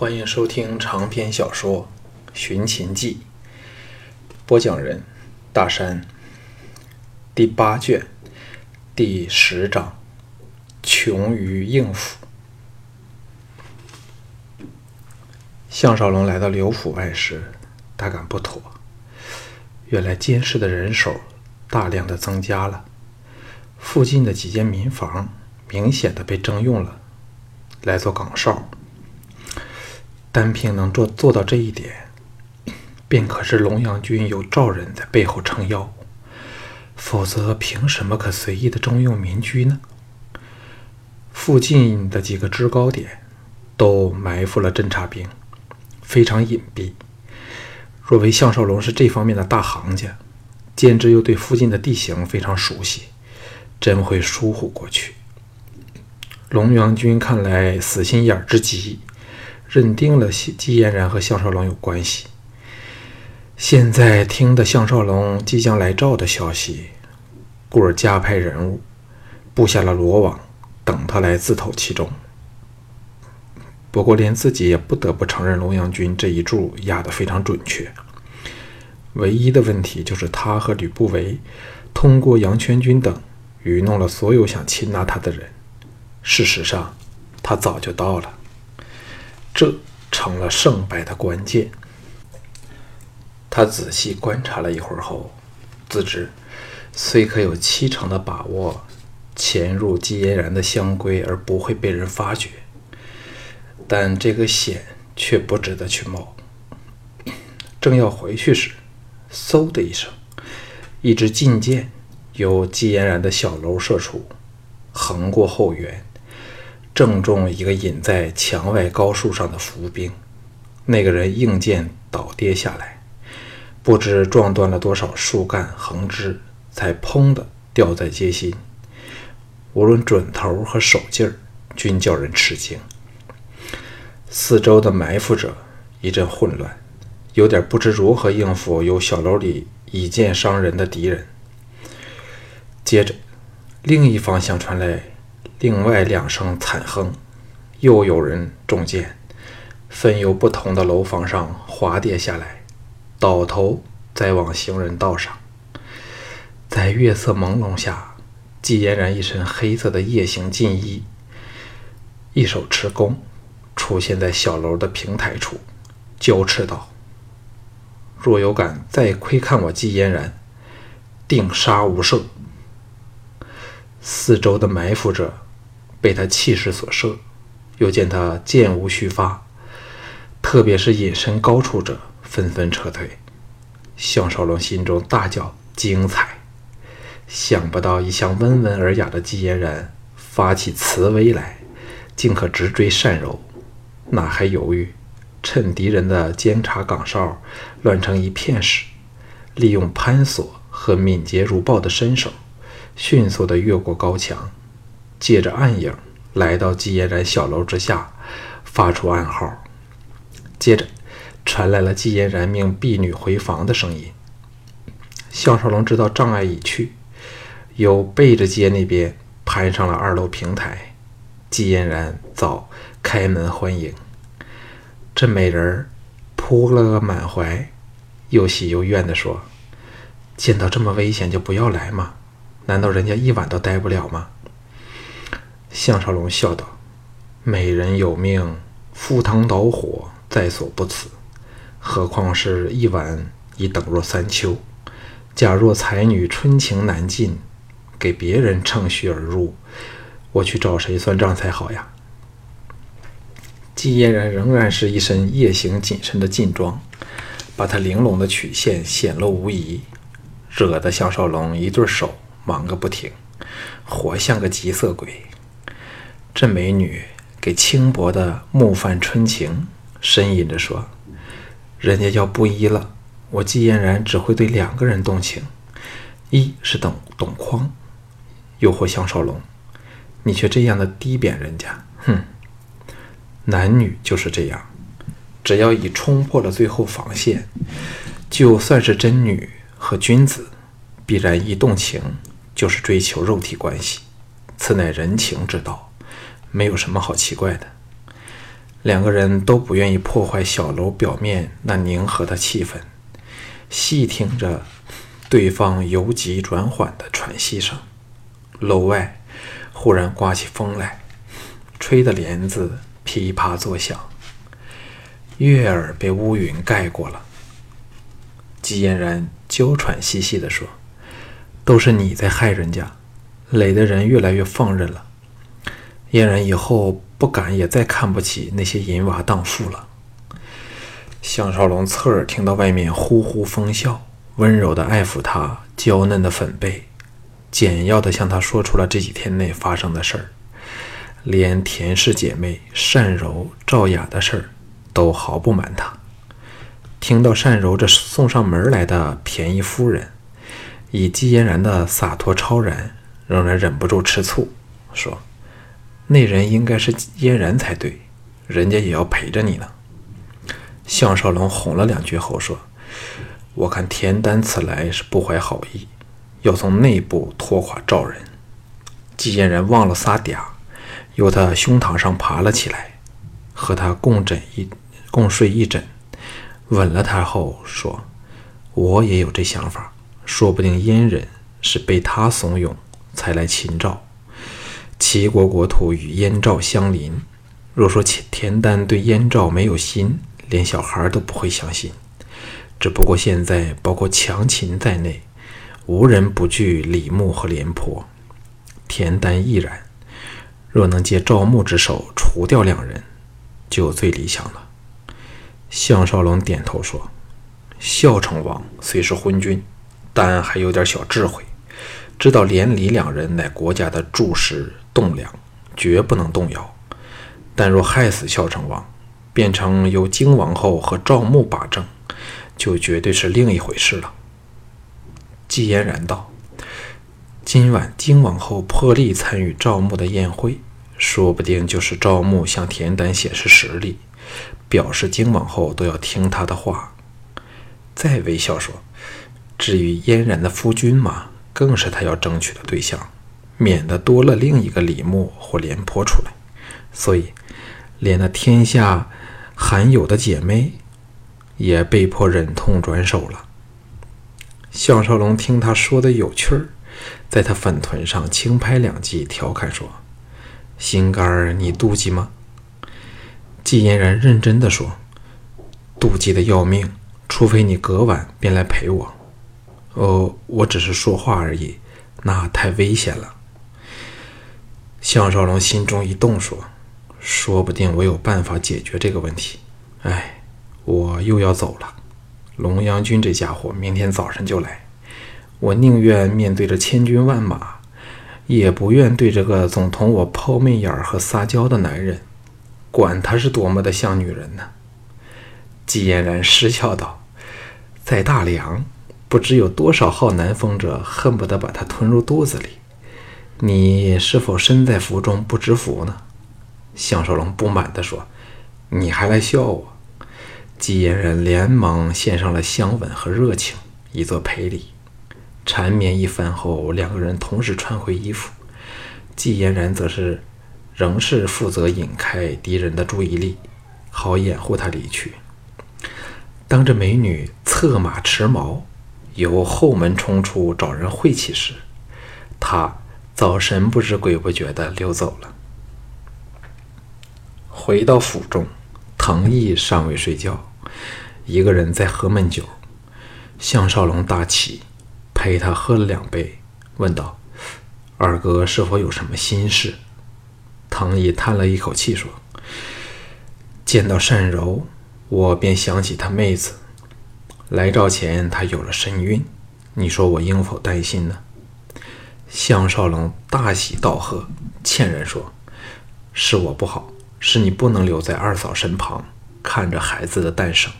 欢迎收听长篇小说《寻秦记》，播讲人：大山。第八卷第十章：穷于应付。项少龙来到刘府外时，大感不妥。原来监视的人手大量的增加了，附近的几间民房明显的被征用了，来做岗哨。单凭能做做到这一点，便可是龙阳军有赵人在背后撑腰，否则凭什么可随意的征用民居呢？附近的几个制高点都埋伏了侦察兵，非常隐蔽。若为项少龙是这方面的大行家，兼之又对附近的地形非常熟悉，真会疏忽过去。龙阳军看来死心眼之极。认定了季嫣然和项少龙有关系。现在听得项少龙即将来赵的消息，故而加派人物布下了罗网，等他来自投其中。不过，连自己也不得不承认，龙阳君这一注压得非常准确。唯一的问题就是他和吕不韦通过杨全军等愚弄了所有想擒拿他的人。事实上，他早就到了。这成了胜败的关键。他仔细观察了一会儿后，自知虽可有七成的把握潜入季嫣然的香闺而不会被人发觉，但这个险却不值得去冒。正要回去时，嗖的一声，一支劲箭由季嫣然的小楼射出，横过后园。正中一个隐在墙外高树上的伏兵，那个人应剑倒跌下来，不知撞断了多少树干横枝，才砰的掉在街心。无论准头和手劲儿，均叫人吃惊。四周的埋伏者一阵混乱，有点不知如何应付由小楼里以剑伤人的敌人。接着，另一方向传来。另外两声惨哼，又有人中箭，分由不同的楼房上滑跌下来，倒头再往行人道上。在月色朦胧下，季嫣然一身黑色的夜行锦衣，一手持弓，出现在小楼的平台处，娇斥道：“若有敢再窥看我季嫣然，定杀无赦。”四周的埋伏者。被他气势所慑，又见他箭无虚发，特别是隐身高处者，纷纷撤退。项少龙心中大叫：“精彩！”想不到一向温文尔雅的季嫣然发起慈威来，竟可直追善柔，哪还犹豫？趁敌人的监察岗哨乱成一片时，利用攀索和敏捷如豹的身手，迅速地越过高墙。借着暗影来到季嫣然小楼之下，发出暗号。接着传来了季嫣然命婢女回房的声音。项少龙知道障碍已去，由背着街那边攀上了二楼平台。季嫣然早开门欢迎。这美人扑了个满怀，又喜又怨地说：“见到这么危险就不要来吗？难道人家一晚都待不了吗？”项少龙笑道：“美人有命，赴汤蹈火在所不辞，何况是一晚已等若三秋。假若才女春情难尽，给别人乘虚而入，我去找谁算账才好呀？”季嫣然仍然是一身夜行紧身的劲装，把她玲珑的曲线显露无遗，惹得项少龙一对手忙个不停，活像个急色鬼。这美女给轻薄的木泛春情，呻吟着说：“人家要不依了，我季嫣然只会对两个人动情，一是董董匡，又或项少龙，你却这样的低贬人家，哼！男女就是这样，只要已冲破了最后防线，就算是真女和君子，必然一动情就是追求肉体关系，此乃人情之道。”没有什么好奇怪的。两个人都不愿意破坏小楼表面那宁和的气氛，细听着对方由急转缓的喘息声。楼外忽然刮起风来，吹得帘子噼啪作响，月儿被乌云盖过了。季嫣然娇喘兮兮地说：“都是你在害人家，累的人越来越放任了。嫣然以后。”不敢也再看不起那些淫娃荡妇了。项少龙侧耳听到外面呼呼风啸，温柔地爱抚她娇嫩的粉背，简要地向她说出了这几天内发生的事儿，连田氏姐妹善柔、赵雅的事儿都毫不瞒她。听到善柔这送上门来的便宜夫人，以季嫣然的洒脱超然，仍然忍不住吃醋，说。那人应该是嫣然才对，人家也要陪着你呢。项少龙哄了两句后说：“我看田丹此来是不怀好意，要从内部拖垮赵人。”季嫣然忘了撒嗲，由他胸膛上爬了起来，和他共枕一共睡一枕，吻了他后说：“我也有这想法，说不定燕人是被他怂恿才来秦赵。”齐国国土与燕赵相邻，若说田丹对燕赵没有心，连小孩都不会相信。只不过现在，包括强秦在内，无人不惧李牧和廉颇，田丹亦然。若能借赵牧之手除掉两人，就最理想了。项少龙点头说：“孝成王虽是昏君，但还有点小智慧，知道连李两人乃国家的柱石。”栋梁绝不能动摇，但若害死孝成王，变成由荆王后和赵牧把政，就绝对是另一回事了。季嫣然道：“今晚荆王后破例参与赵牧的宴会，说不定就是赵牧向田丹显示实力，表示荆王后都要听他的话。”再微笑说：“至于嫣然的夫君嘛，更是他要争取的对象。”免得多了另一个李牧或廉颇出来，所以连那天下罕有的姐妹也被迫忍痛转手了。项少龙听他说的有趣儿，在他粉臀上轻拍两记，调侃说：“心肝儿，你妒忌吗？”季嫣然认真的说：“妒忌的要命，除非你隔晚便来陪我。哦，我只是说话而已，那太危险了。”项少龙心中一动，说：“说不定我有办法解决这个问题。哎，我又要走了。龙阳君这家伙明天早晨就来，我宁愿面对着千军万马，也不愿对这个总同我抛媚眼和撒娇的男人，管他是多么的像女人呢。”季嫣然失笑道：“在大梁，不知有多少号南风者恨不得把他吞入肚子里。”你是否身在福中不知福呢？项少龙不满地说：“你还来笑我？”季嫣然连忙献上了香吻和热情，以作赔礼。缠绵一番后，两个人同时穿回衣服。季嫣然则是仍是负责引开敌人的注意力，好掩护他离去。当这美女策马驰矛，由后门冲出找人晦气时，他。早神不知鬼不觉的溜走了。回到府中，藤毅尚未睡觉，一个人在喝闷酒。项少龙大喜，陪他喝了两杯，问道：“二哥是否有什么心事？”藤毅叹了一口气说：“见到善柔，我便想起他妹子。来赵前，她有了身孕，你说我应否担心呢？”项少龙大喜道贺，歉然说：“是我不好，是你不能留在二嫂身旁，看着孩子的诞生。”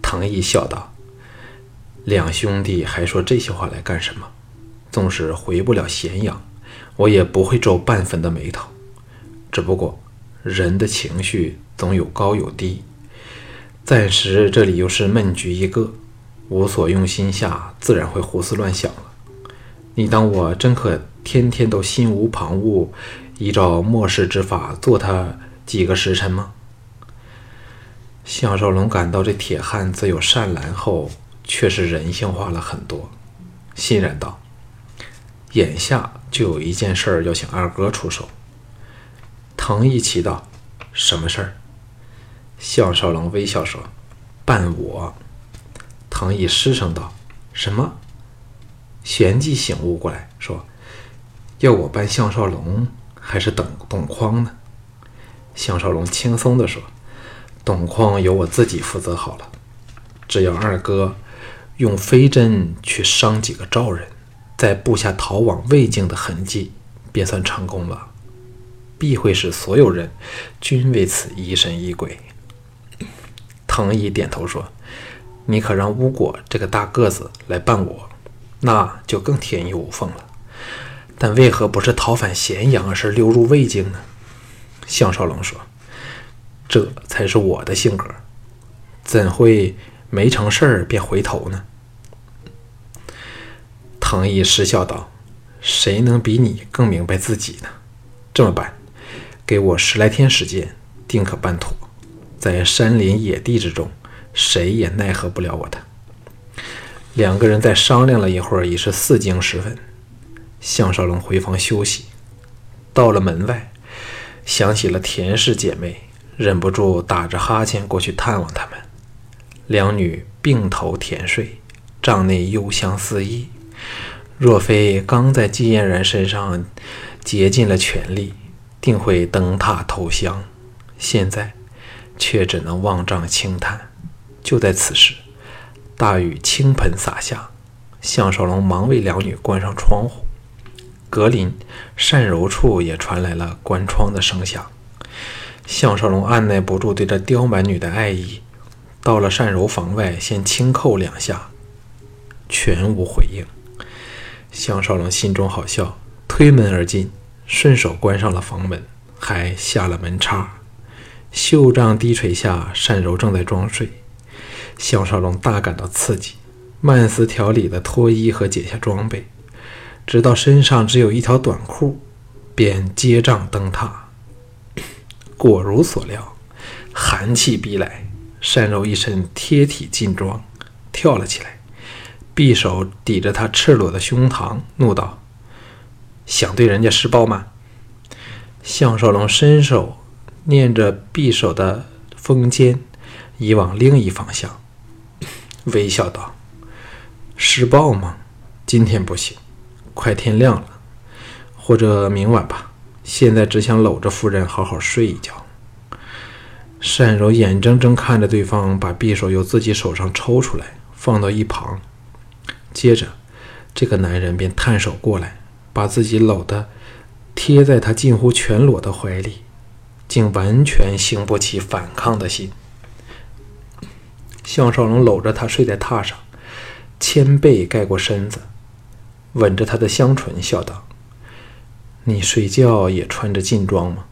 唐毅笑道：“两兄弟还说这些话来干什么？纵使回不了咸阳，我也不会皱半分的眉头。只不过人的情绪总有高有低，暂时这里又是闷局一个，无所用心下，自然会胡思乱想了。”你当我真可天天都心无旁骛，依照末世之法做他几个时辰吗？项少龙感到这铁汉自有善兰后，却是人性化了很多，欣然道：“眼下就有一件事要请二哥出手。”唐毅奇道：“什么事儿？”项少龙微笑说：“伴我。”唐毅失声道：“什么？”旋即醒悟过来，说：“要我扮项少龙，还是等董匡呢？”项少龙轻松地说：“董匡由我自己负责好了，只要二哥用飞针去伤几个赵人，再布下逃往魏境的痕迹，便算成功了，必会使所有人均为此疑神疑鬼。”唐毅点头说：“你可让巫果这个大个子来伴我，那就更天衣无缝了。但为何不是逃返咸阳，而是溜入魏境呢？”项少龙说：“这才是我的性格，怎会没成事儿便回头呢？”唐毅失笑道：“谁能比你更明白自己呢？这么办，给我十来天时间，定可办妥。”在山林野地之中，谁也奈何不了我的。两个人再商量了一会儿，已是四更时分。项少龙回房休息，到了门外，想起了田氏姐妹，忍不住打着哈欠过去探望她们。两女并头甜睡，帐内幽香四溢。若非刚在季嫣然身上竭尽了全力，定会登榻投香。现在。却只能望帐轻叹。就在此时，大雨倾盆洒下，项少龙忙为两女关上窗户。隔邻单柔处也传来了关窗的声响。项少龙按耐不住对这刁蛮女的爱意，到了单柔房外，先轻叩两下，全无回应。项少龙心中好笑，推门而进，顺手关上了房门，还下了门插。袖帐低垂下，单柔正在装睡。项少龙大感到刺激，慢思条理的脱衣和解下装备，直到身上只有一条短裤，便接帐登榻。果如所料，寒气逼来，单柔一身贴体劲装，跳了起来，匕首抵着他赤裸的胸膛，怒道：“想对人家施暴吗？”项少龙伸手。念着匕首的锋尖，移往另一方向，微笑道：“施暴吗？今天不行，快天亮了，或者明晚吧。现在只想搂着夫人好好睡一觉。”单柔眼睁睁看着对方把匕首由自己手上抽出来，放到一旁，接着，这个男人便探手过来，把自己搂得贴在他近乎全裸的怀里。竟完全兴不起反抗的心。项少龙搂着她睡在榻上，千背盖过身子，吻着她的香唇，笑道：“你睡觉也穿着劲装吗？”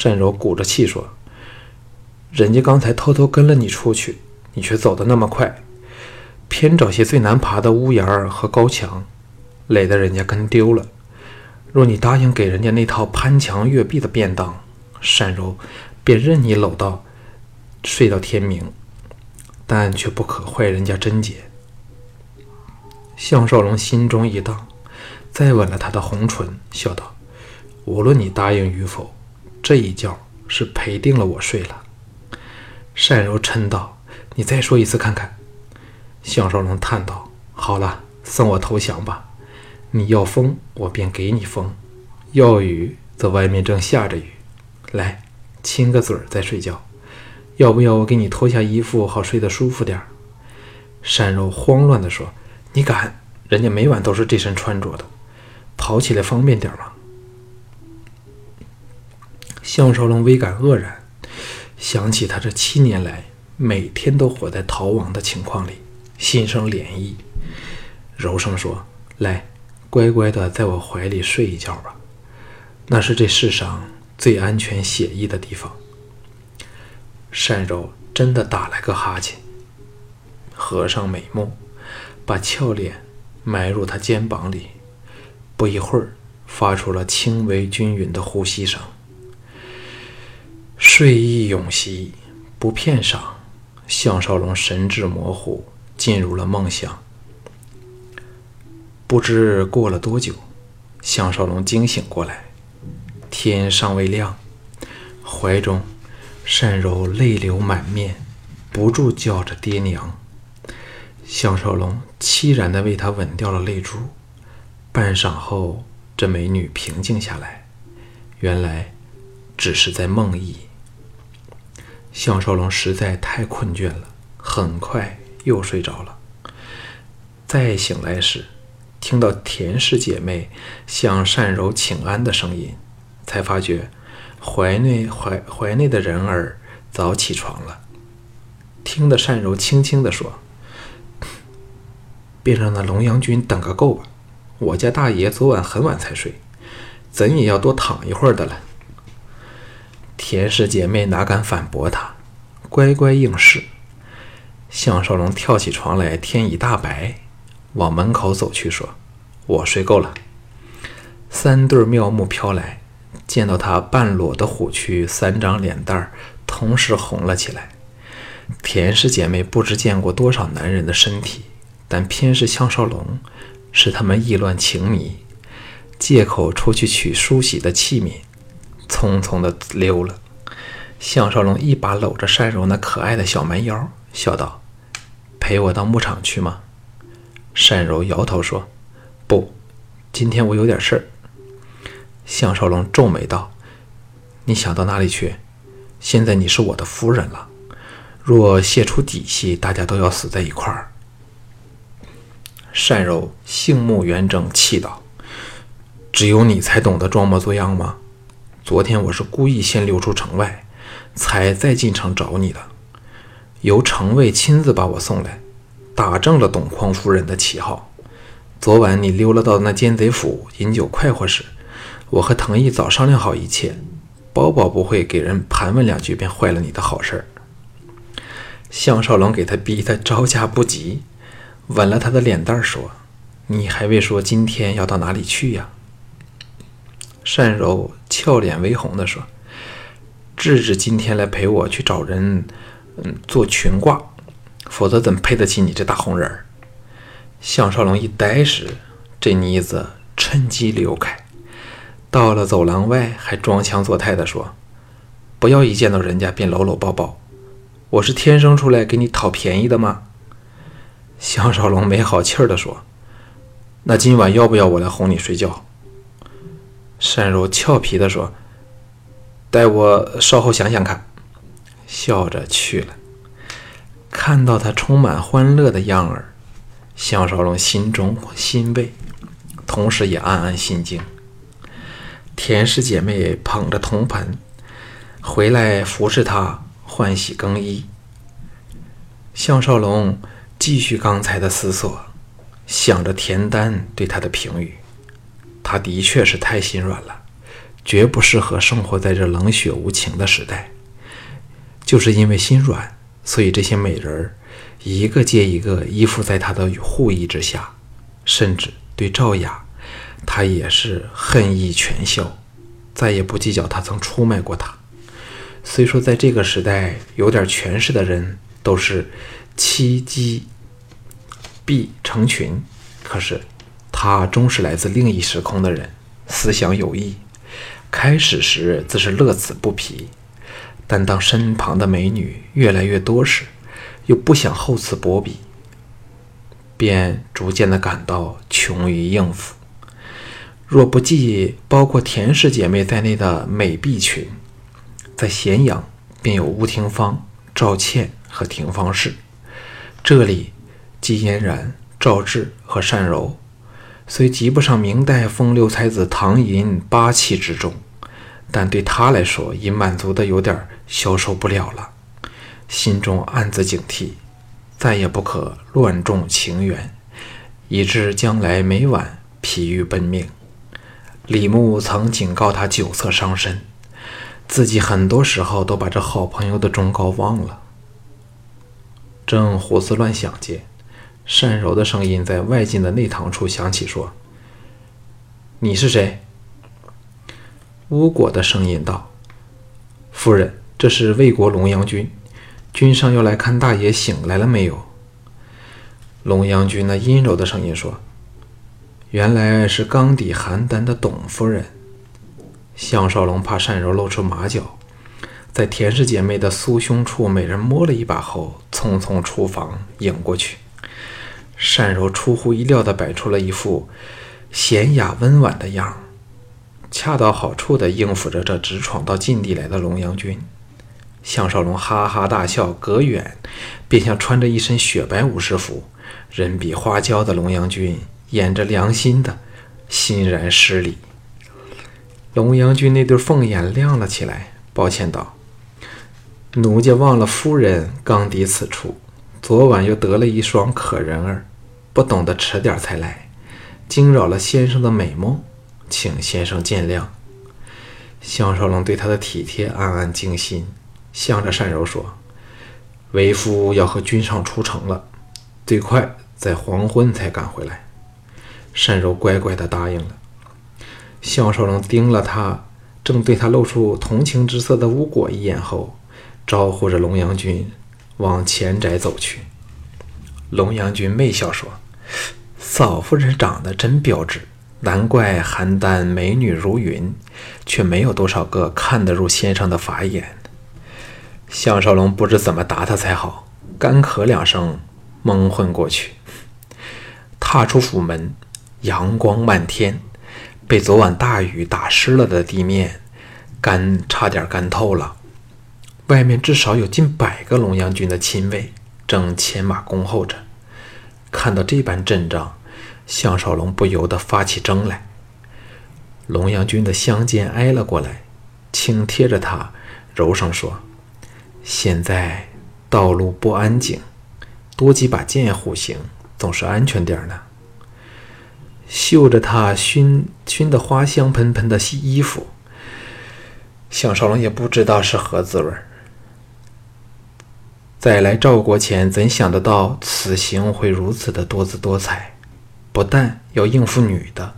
单柔鼓着气说：“人家刚才偷偷跟了你出去，你却走得那么快，偏找些最难爬的屋檐儿和高墙，累得人家跟丢了。若你答应给人家那套攀墙越壁的便当。”单柔便任你搂到睡到天明，但却不可坏人家贞洁。项少龙心中一荡，再吻了她的红唇，笑道：“无论你答应与否，这一觉是陪定了我睡了。”单柔嗔道：“你再说一次看看。”项少龙叹道：“好了，送我投降吧。你要风，我便给你风；要雨，则外面正下着雨。”来，亲个嘴儿再睡觉，要不要我给你脱下衣服，好睡得舒服点儿？单柔慌乱地说：“你敢？人家每晚都是这身穿着的，跑起来方便点吗？”项少龙微感愕然，想起他这七年来每天都活在逃亡的情况里，心生涟漪，柔声说：“来，乖乖的在我怀里睡一觉吧，那是这世上……”最安全写意的地方。单柔真的打了个哈欠，合上美目，把俏脸埋入他肩膀里，不一会儿，发出了轻微均匀的呼吸声。睡意涌袭，不片晌，项少龙神志模糊，进入了梦乡。不知过了多久，项少龙惊醒过来，天尚未亮，怀中单柔泪流满面，不住叫着“爹娘”。项少龙凄然地为她吻掉了泪珠。半晌后，这美女平静下来，原来只是在梦呓。项少龙实在太困倦了，很快又睡着了。再醒来时，听到田氏姐妹向单柔请安的声音，才发觉怀内怀怀内的人儿早起床了。听得单柔轻轻地说：“便让那龙阳君等个够吧。”我家大爷昨晚很晚才睡，怎也要多躺一会儿的了。田氏姐妹哪敢反驳他，乖乖应是。项少龙跳起床来，天已大白，往门口走去，说：“我睡够了。”三对妙目飘来，见到他半裸的虎躯，三张脸蛋儿同时红了起来。田氏姐妹不知见过多少男人的身体，但偏是项少龙。使他们意乱情迷，借口出去取梳洗的器皿，匆匆的溜了。项少龙一把搂着善柔那可爱的小蛮腰，笑道：“陪我到牧场去吗？”善柔摇头说：“不，今天我有点事儿。”项少龙皱眉道：“你想到哪里去？现在你是我的夫人了，若泄出底细，大家都要死在一块儿。”单柔杏目圆睁，气道：“只有你才懂得装模作样吗？昨天我是故意先溜出城外，才再进城找你的。由城卫亲自把我送来，打正了董匡夫人的旗号。昨晚你溜了到那奸贼府饮酒快活时，我和藤毅早商量好一切，包保不会给人盘问两句便坏了你的好事儿。”项少龙给他逼得招架不及。吻了他的脸蛋，说：“你还未说今天要到哪里去呀？”单柔俏脸微红的说：“智智今天来陪我去找人，嗯，做裙褂，否则怎配得起你这大红人儿？”项少龙一呆时，这妮子趁机溜开，到了走廊外，还装腔作态的说：“不要一见到人家便搂搂抱抱，我是天生出来给你讨便宜的吗？”项少龙没好气儿地说：“那今晚要不要我来哄你睡觉？”单柔俏皮地说：“待我稍后想想看。”笑着去了。看到他充满欢乐的样儿，项少龙心中欣慰，同时也暗暗心惊。田氏姐妹捧着铜盆回来服侍他换洗更衣，项少龙。继续刚才的思索，想着田丹对他的评语，他的确是太心软了，绝不适合生活在这冷血无情的时代。就是因为心软，所以这些美人儿一个接一个依附在他的护翼之下，甚至对赵雅，他也是恨意全消，再也不计较他曾出卖过他。虽说在这个时代，有点权势的人都是。妻姬必成群，可是他终是来自另一时空的人，思想有异。开始时自是乐此不疲，但当身旁的美女越来越多时，又不想厚此薄彼，便逐渐的感到穷于应付。若不计包括田氏姐妹在内的美婢群，在咸阳便有吴廷芳、赵倩和廷芳氏。这里，季嫣然、赵志和单柔，虽及不上明代风流才子唐寅八气之中，但对他来说已满足的有点消受不了了，心中暗自警惕，再也不可乱中情缘，以致将来每晚疲于奔命。李牧曾警告他酒色伤身，自己很多时候都把这好朋友的忠告忘了。正胡思乱想间，单柔的声音在外进的内堂处响起，说：“你是谁？”巫果的声音道：“夫人，这是魏国龙阳君，君上要来看大爷醒来了没有？”龙阳君那阴柔的声音说：“原来是缸底邯郸的董夫人。”项少龙怕单柔露出马脚，在田氏姐妹的酥胸处每人摸了一把后，匆匆出房迎过去。单柔出乎意料地摆出了一副娴雅温婉的样儿，恰到好处地应付着这直闯到禁地来的龙阳君。项少龙哈哈大笑，隔远便像穿着一身雪白武士服。人比花娇的龙阳君掩着良心的欣然施礼。龙阳君那对凤眼亮了起来，抱歉道：“奴家忘了夫人刚抵此处，昨晚又得了一双可人儿，不懂得迟点才来，惊扰了先生的美梦，请先生见谅。”项少龙对他的体贴暗暗惊心，向着单柔说：“为夫要和君上出城了。”最快在黄昏才赶回来，单柔乖乖地答应了。项少龙盯了他正对他露出同情之色的巫果一眼后，招呼着龙阳君往前宅走去。龙阳君媚笑说：“嫂夫人长得真标致，难怪邯郸美女如云，却没有多少个看得入先生的法眼。”项少龙不知怎么答他才好，干咳两声。蒙混过去，踏出府门，阳光漫天，被昨晚大雨打湿了的地面干差点干透了。外面至少有近百个龙阳军的亲卫正牵马恭候着。看到这般阵仗，项少龙不由得发起怔来。龙阳军的香肩挨了过来，轻贴着他，柔声说：“现在道路不安静。”多几把剑护行，总是安全点儿呢。嗅着他熏熏的花香喷喷的衣服，项少龙也不知道是何滋味。在来赵国前，怎想得到此行会如此的多姿多彩？不但要应付女的，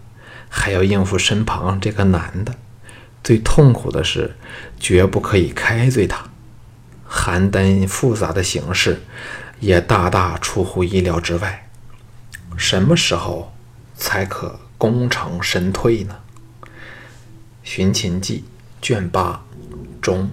还要应付身旁这个男的。最痛苦的是，绝不可以开罪他。邯郸复杂的形势。也大大出乎意料之外。什么时候才可功成身退呢？《寻秦记》卷八中。